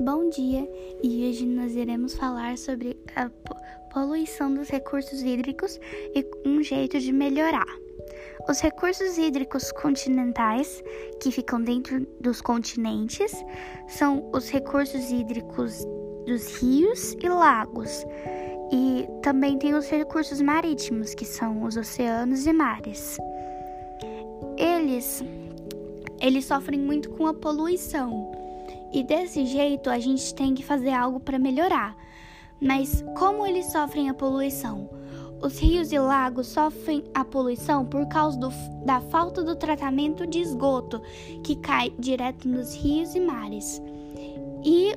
Bom dia e hoje nós iremos falar sobre a poluição dos recursos hídricos e um jeito de melhorar. Os recursos hídricos continentais, que ficam dentro dos continentes, são os recursos hídricos dos rios e lagos. E também tem os recursos marítimos, que são os oceanos e mares. Eles eles sofrem muito com a poluição. E desse jeito a gente tem que fazer algo para melhorar. Mas como eles sofrem a poluição? Os rios e lagos sofrem a poluição por causa do, da falta do tratamento de esgoto que cai direto nos rios e mares e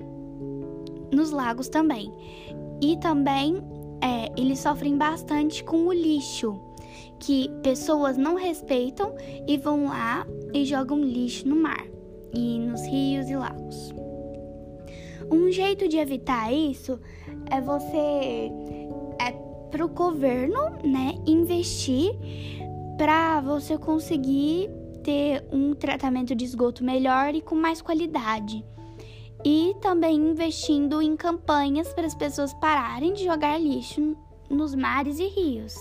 nos lagos também. E também é, eles sofrem bastante com o lixo que pessoas não respeitam e vão lá e jogam lixo no mar e nos rios e lagos. Um jeito de evitar isso é você é para o governo, né, investir para você conseguir ter um tratamento de esgoto melhor e com mais qualidade. E também investindo em campanhas para as pessoas pararem de jogar lixo nos mares e rios.